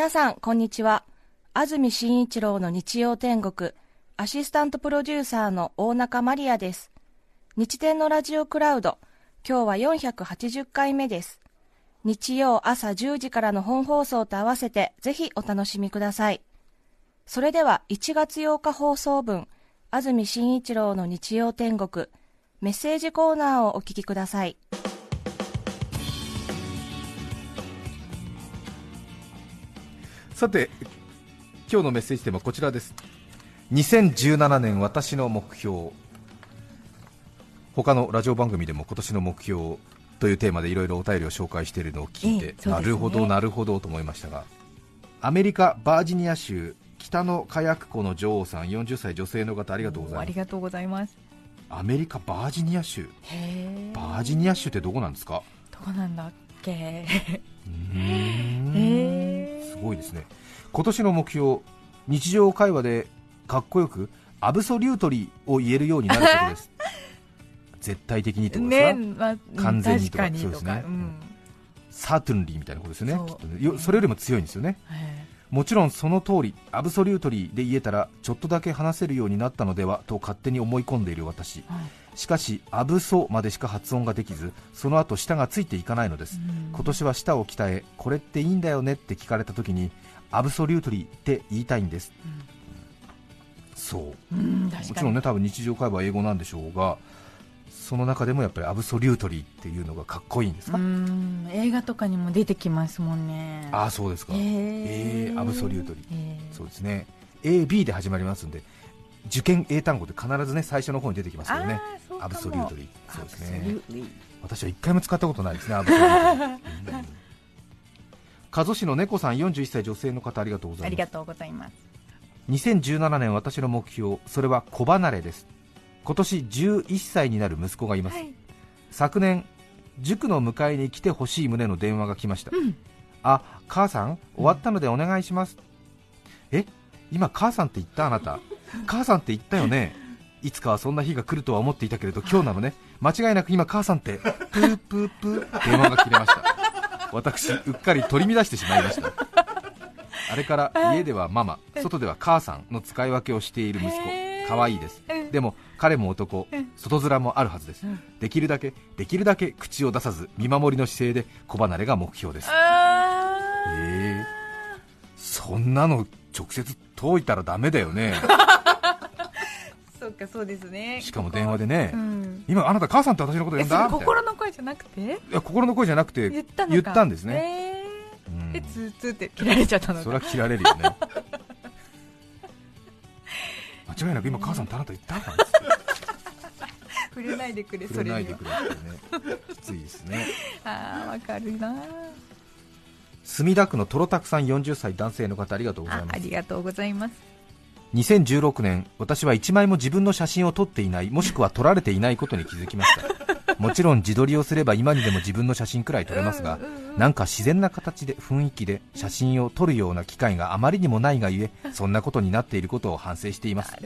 皆さん、こんにちは。安住紳一郎の日曜天国、アシスタントプロデューサーの大中マリアです。日天のラジオクラウド、今日は480回目です。日曜朝10時からの本放送と合わせて、ぜひお楽しみください。それでは、1月8日放送分、安住紳一郎の日曜天国、メッセージコーナーをお聞きください。さて今日のメッセージテーマはこちらです。2017年私の目標。他のラジオ番組でも今年の目標というテーマでいろいろお便りを紹介しているのを聞いて、ええね、なるほどなるほどと思いましたがアメリカバージニア州北の火薬庫の女王さん40歳女性の方ありがとうございます。ありがとうございます。アメリカバージニア州。バージニア州ってどこなんですか？どこなんだっけ？うんごいですね。今年の目標日常会話でかっこよくアブソリュートリーを言えるようになることです。絶対的にってことですか、ねまあ、完全にとか。そうですね、うん、サートゥンリーみたいなことですよねそね。それよりも強いんですよね、もちろんその通りアブソリュートリーで言えたらちょっとだけ話せるようになったのではと勝手に思い込んでいる私、しかしアブソまでしか発音ができずその後舌がついていかないのです、今年は舌を鍛えこれっていいんだよねって聞かれた時にアブソリュートリーって言いたいんです、そう、もちろんね多分日常会話は英語なんでしょうがその中でもやっぱりアブソリュートリーっていうのがかっこいいんですか？映画とかにも出てきますもんね。ああそうですか、えー、えー、アブソリュートリー、えー、そうですね。AB で始まりますんで受験英単語で必ずね最初の方に出てきますよね。アブソリュートリー。そうですね。私は一回も使ったことないですねアブソリュートリー、加須市の猫さん41歳女性の方ありがとうございます。ありがとうございます。2017年私の目標それは子離れです。今年11歳になる息子がいます、はい、昨年塾の迎えに来てほしい旨の電話が来ました、うん、あ母さん終わったのでお願いします、うん、え今母さんって言ったあなた母さんって言ったよね。いつかはそんな日が来るとは思っていたけれど今日なのね。間違いなく今母さんってプープープー電話が切れました。私うっかり取り乱してしまいました。あれから家ではママ外では母さんの使い分けをしている息子。可愛いです。でも彼も男。外面もあるはずです。できるだけできるだけ口を出さず見守りの姿勢で子離れが目標です。えー、そんなの直接遠いたらダメだよね かそうですね。しかも電話でね、うん、今あなた母さんって私のこと呼んだ？心の声じゃなくて？いや心の声じゃなくて言った言ったんですね。えー、うん、ツーツーって切られちゃったのそれは切られるよね。間違いなく今母さんってあなた言ったんです触れないでくれ触れないでくれってね。きついですね。ああわかるな。墨田区のとろたくさん40歳男性の方ありがとうございます。ありがとうございます2016年私は1枚も自分の写真を撮っていないもしくは撮られていないことに気づきました。もちろん自撮りをすれば今にでも自分の写真くらい撮れますがなんか自然な形で雰囲気で写真を撮るような機会があまりにもないがゆえ そんなことになっていることを反省しています。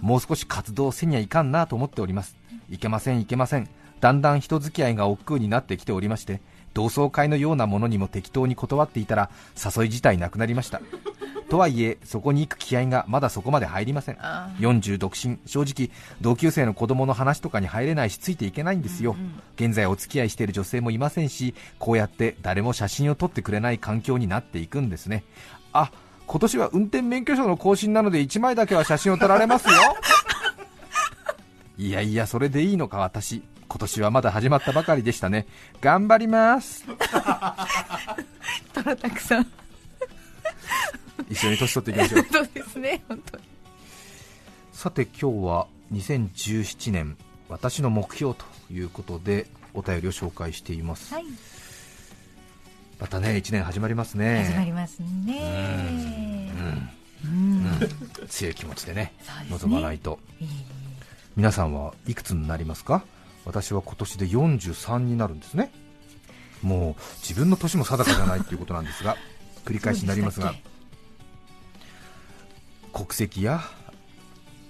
もう少し活動せにはいかんなと思っております。いけませんいけません。だんだん人付き合いが億劫になってきておりまして同窓会のようなものにも適当に断っていたら誘い自体なくなりましたとはいえそこに行く気合がまだそこまで入りません。40独身正直同級生の子供の話とかに入れないしついていけないんですよ、うんうん、現在お付き合いしている女性もいませんしこうやって誰も写真を撮ってくれない環境になっていくんですね。あ今年は運転免許証の更新なので1枚だけは写真を撮られますよ。いやいやそれでいいのか私。今年はまだ始まったばかりでしたね。頑張ります。トラタクさん一緒に年取っていきましょう。そうですね本当に。さて今日は2017年私の目標ということでお便りを紹介しています、はい、またね1年始まりますね。始まりますね。うん、うん、強い気持ちでね臨まないと、皆さんはいくつになりますか？私は今年で43になるんですね。もう自分の年も定かじゃないということなんですが 繰り返しになりますが国籍や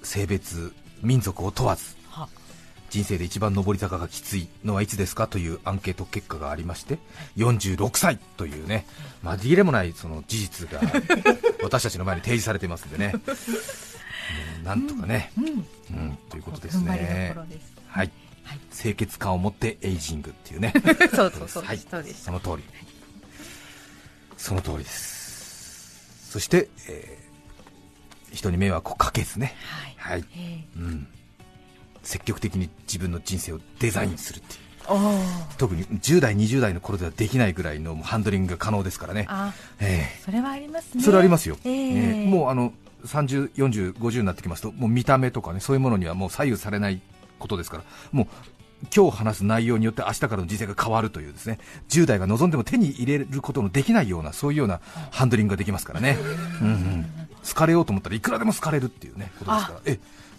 性別民族を問わず人生で一番上り坂がきついのはいつですかというアンケート結果がありまして46歳というね紛れもないその事実が私たちの前に提示されていますんでね、うんなんとかね、うんうん、ということですね。すはい、はい。清潔感を持ってエイジングっていうね。そうそうそうはい。その通り。その通りです。そして、えー人に迷惑をかけずね。はい。はい、えうん、積極的に自分の人生をデザインするっていう。特に10代20代の頃ではできないぐらいのハンドリングが可能ですからね。あえそれはありますえね。それありますよ、えーええ。もうあの30、40、50になってきますともう見た目とかねそういうものにはもう左右されないことですから。もう今日話す内容によって明日からの人生が変わるというですね。10代が望んでも手に入れることのできないようなそういうようなハンドリングができますからね、うんうん、好かれようと思ったらいくらでも好かれるっていうねことですから。え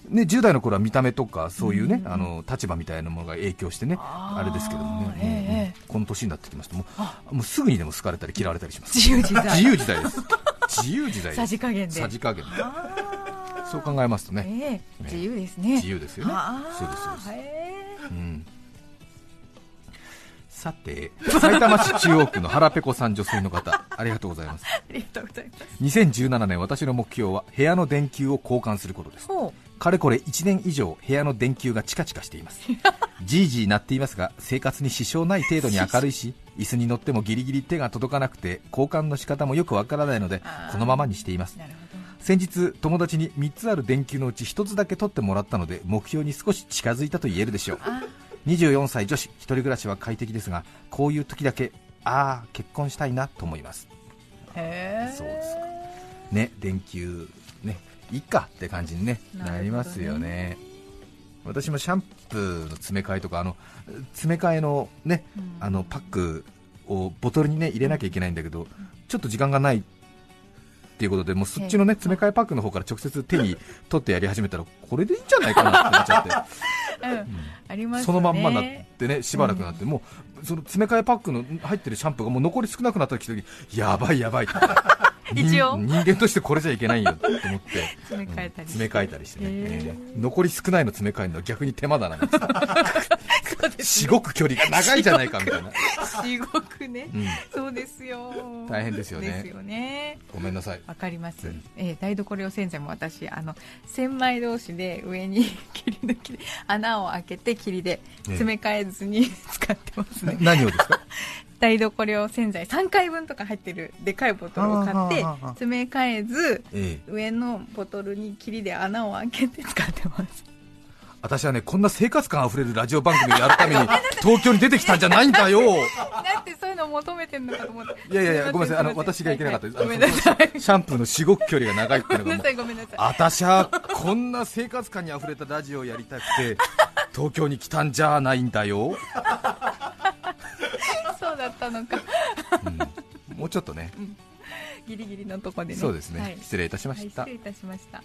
ね、10代の頃は見た目とかそういうね、あの立場みたいなものが影響してねあれですけどもね、ええうんうん。ええ。この年になってきますともうもうすぐにでも好かれたり嫌われたりします。自由自在。自由自在です。自由自在です。さじ加減で。さじ加減そう考えますとね、ええ。自由ですね。自由ですよね。そうですそうです。へうんさて埼玉市中央区の腹ペコさん女性の方 ありがとうございます。ーありがとうございます。2017年私の目標は部屋の電球を交換することです。ほかれこれ1年以上部屋の電球がチカチカしています。じいじい鳴っていますが生活に支障ない程度に明るいし椅子に乗ってもギリギリ手が届かなくて交換の仕方もよくわからないのでこのままにしています。先日友達に3つある電球のうち1つだけ取ってもらったので目標に少し近づいたと言えるでしょう24歳女子一人暮らしは快適ですがこういう時だけああ結婚したいなと思います。へえ。そうですか。ね電球ねいいかって感じに、ね、なりますよね。私もシャンプーの詰め替えとかあの詰め替えのね、うん。あのパックをボトルにね入れなきゃいけないんだけどちょっと時間がないっていうことでもうそっちのねええ。詰め替えパックの方から直接手に取ってやり始めたらこれでいいんじゃないかなってなっちゃって。う んありますね。そのまんまになってね、しばらくなって、もうその詰め替えパックの入ってるシャンプーがもう残り少なくなった時に、やばいやばい。一応。人人間としてこれじゃいけないよと思って、詰め替えたりして。ね、えー。残り少ないの詰め替えるのは逆に手間だな、そうですしごく距離。が長いじゃないかみたいな、しごくね。うん、そうですよ。大変ですよね。ですよね。ごめんなさい、わかります、うん。えー台所用洗剤も私あの千枚同士で上に 霧抜きで穴を開けて霧で詰め替えずに使ってますね、何をですか、台所用洗剤3回分とか入ってるでかいボトルを買って詰め替えずええ。上のボトルに霧で穴を開けて使ってます私はね、こんな生活感あふれるラジオ番組をやるために 東京に出てきたんじゃないんだよ。だってそういうのを求めてるのかと思って。いやいやいや、ごめんなさい、あの私がいけなかったです、はいはいごめんなさい。シャンプーのしごく距離が長いっていうのごめんなさいごめんなさい。私はこんな生活感にあふれたラジオをやりたくて 東京に来たんじゃないんだよ、そうだったのか。うん。もうちょっとね。ギリギリのとこでね。そうですね、はい。失礼いたしまはい、した、失礼いたしました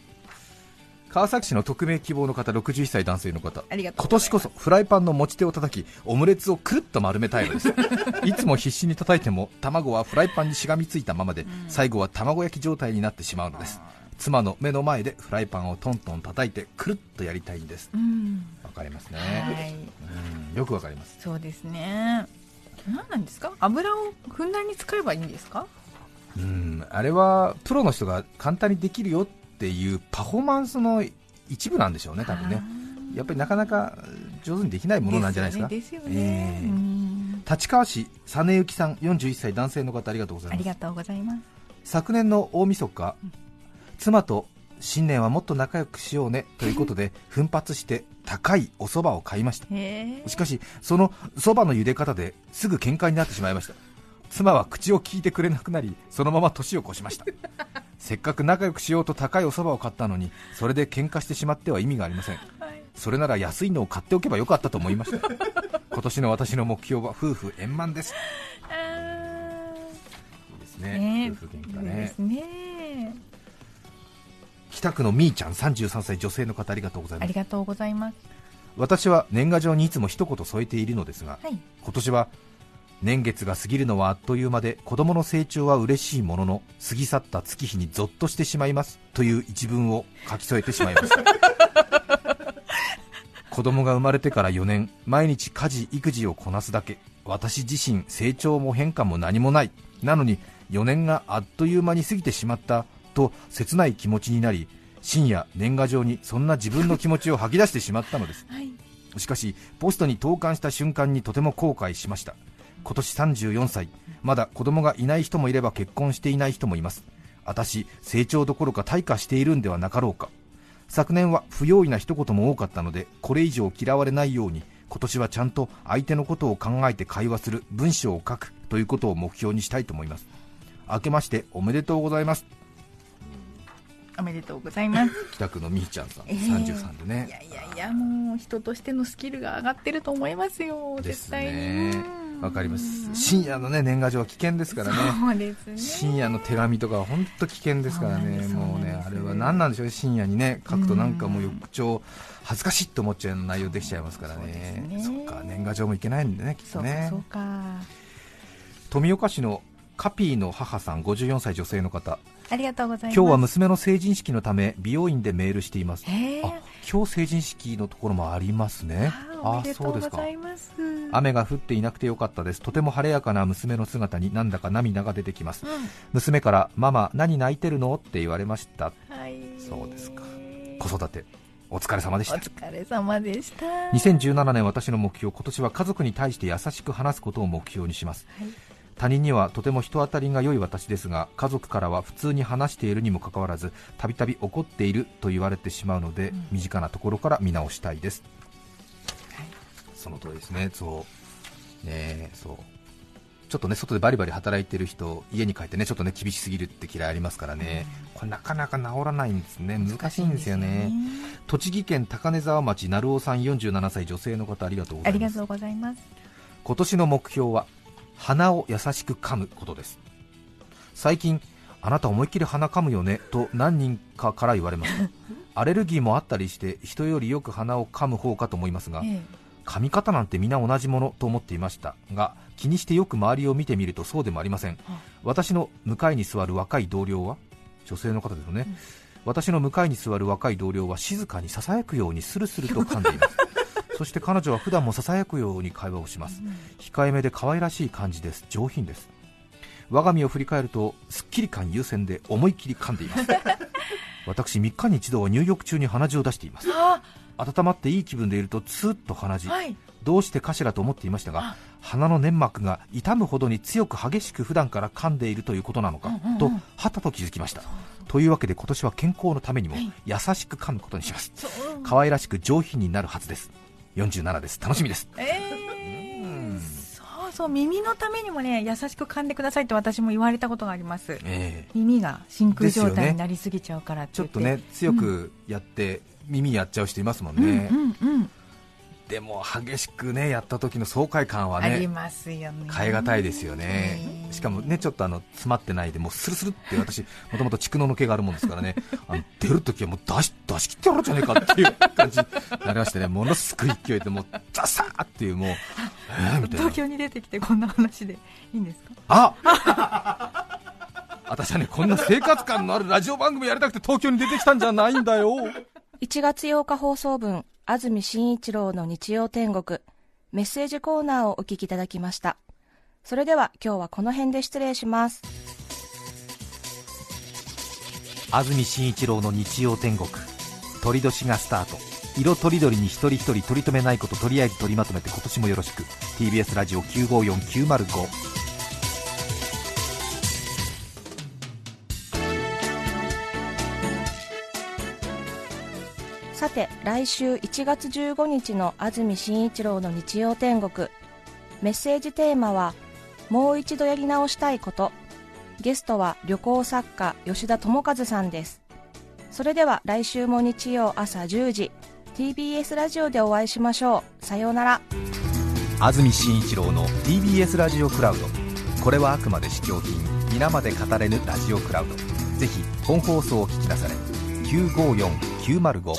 川崎市の匿名希望の方61歳男性の方。今年こそフライパンの持ち手を叩きオムレツをくるっと丸めたいのです。いつも必死に叩いても卵はフライパンにしがみついたままで、最後は卵焼き状態になってしまうのです。妻の目の前でフライパンをトントン叩いてくるっとやりたいんです。うん。わかりますね、はい。うん。よくわかります。そうですね。何なんですか？油をふんだんに使えばいいんですか？うん。あれはプロの人が簡単にできるよっていうパフォーマンスの一部なんでしょうね多分ね。やっぱりなかなか上手にできないものなんじゃないですか。ですよね。ねええ。うん。立川市実幸さん41歳男性の方ありがとうございます。ありがとうございます。昨年の大晦日妻と新年はもっと仲良くしようねということで 奮発して高いお蕎麦を買いました。しかしその蕎麦の茹で方ですぐ喧嘩になってしまいました。妻は口を聞いてくれなくなりそのまま年を越しましたせっかく仲良くしようと高いお蕎麦を買ったのにそれで喧嘩してしまっては意味がありません。はい。それなら安いのを買っておけばよかったと思いました。今年の私の目標は夫婦円満です。あいいですね。ーね。夫婦喧嘩ね。すね。北区のみーちゃん33歳女性の方ありがとうございます。ありがとうございます。私は年賀状にいつも一言添えているのですがはい。今年は年月が過ぎるのはあっという間で子供の成長は嬉しいものの過ぎ去った月日にゾッとしてしまいますという一文を書き添えてしまいました 子供が生まれてから4年毎日家事育児をこなすだけ私自身成長も変化も何もないなのに4年があっという間に過ぎてしまったと切ない気持ちになり深夜年賀状にそんな自分の気持ちを吐き出してしまったのです、はい。しかしポストに投函した瞬間にとても後悔しました今年34歳。まだ子供がいない人もいれば結婚していない人もいます。私成長どころか退化しているんではなかろうか。昨年は不用意な一言も多かったのでこれ以上嫌われないように今年はちゃんと相手のことを考えて会話する文章を書くということを目標にしたいと思います。明けましておめでとうございます。おめでとうございます。北区のみーちゃんさん、えー33でね。いやいやいやもう人としてのスキルが上がってると思いますよ。です絶対にわかります。深夜のね年賀状は危険ですからね。ね。深夜の手紙とかは本当危険ですからね、そうもうね、あれは何なんでしょうね、深夜にね書くとなんかもう翌朝、恥ずかしいって思っちゃうような内容できちゃいますからね、ね。そっか、年賀状もいけないんでね、きっとね。そう、か。富岡市のカピーの母さん、54歳女性の方、ありがとうございます。今日は娘の成人式のため、美容院でメールしています。あ今日成人式のところもありますね。あそうですか。雨が降っていなくてよかったです。とても晴れやかな娘の姿になんだか涙が出てきます。う娘からママ何泣いてるの？って言われました。んはい。そうですか。子育てお疲れ様でしおた疲れ様でした。2017年私の目標今年は家族に対して優しく話すことを目標にします。はい他人にはとても人当たりが良い私ですが家族からは普通に話しているにもかかわらずたびたび怒っていると言われてしまうので、うん。身近なところから見直したいです、その通りですね。そう。ねえそう。ちょっとね外でバリバリ働いてる人家に帰ってねちょっとね厳しすぎるって嫌いありますからね、これなかなか治らないんですね。難しいんですよね。栃木県高根沢町成尾さん47歳女性の方ありがとうありがとうございます。今年の目標は鼻を優しく噛むことです。最近あなた思いっきり鼻噛むよねと何人かから言われます。アレルギーもあったりして人よりよく鼻を噛む方かと思いますがえ噛み方なんて皆同じものと思っていました。が気にしてよく周りを見てみるとそうでもありません。あ。私の向かいに座る若い同僚は女性の方ですよね、うん。私の向かいに座る若い同僚は静かにささやくようにスルスルと噛んでいますそして彼女は普段もささやくように会話をします。控えめで可愛らしい感じです。上品です。我が身を振り返るとすっきり感優先で思いっきり噛んでいます。私3日に一度は入浴中に鼻血を出しています。あ温まっていい気分でいるとツーッと鼻血。はい。どうしてかしらと思っていましたが鼻の粘膜が痛むほどに強く激しく普段から噛んでいるということなのか、うんうんうん。とはたと気づきました。というわけで今年は健康のためにもはい。優しく噛むことにします。可愛らしく上品になるはずです47です。楽しみです。えうんー、そうそう耳のためにもね優しく噛んでくださいって私も言われたことがあります。ええ。耳が真空状態になりすぎちゃうからって言って。ちょっとね強くやって耳やっちゃう人いますもんうんね、うんうん。でも激しくねやった時の爽快感はありねますよね。変え難いですよね。うんしかもねちょっとあの詰まってないでもうスルスルって私もともと蓄能の毛があるもんですからね。あの出る時はもう出し出し切ってやろうじゃねえかっていう感じになりましてね。ものすごい勢いでもうザサーっていうもう えー、みたいな。東京に出てきてこんな話でいいんですか？あ私はねこんな生活感のあるラジオ番組やりたくて東京に出てきたんじゃないんだよ。1月8日放送分安住紳一郎の日曜天国メッセージコーナーをお聞きいただきましたそれでは今日はこの辺で失礼します。安住紳一郎の日曜天国。鳥年がスタート。色とりどりに一人一人取り留めないこととりあえず取りまとめて今年もよろしく。TBS ラジオ954905さて来週1月15日の安住紳一郎の日曜天国。メッセージテーマは「もう一度やり直したいこと」ゲストは旅行作家吉田智和さんです。それでは来週も日曜朝10時 TBS ラジオでお会いしましょう。さようなら。安住紳一郎の TBS ラジオクラウド。これはあくまで試供品。皆まで語れぬラジオクラウド。ぜひ本放送を聞きなされ。954905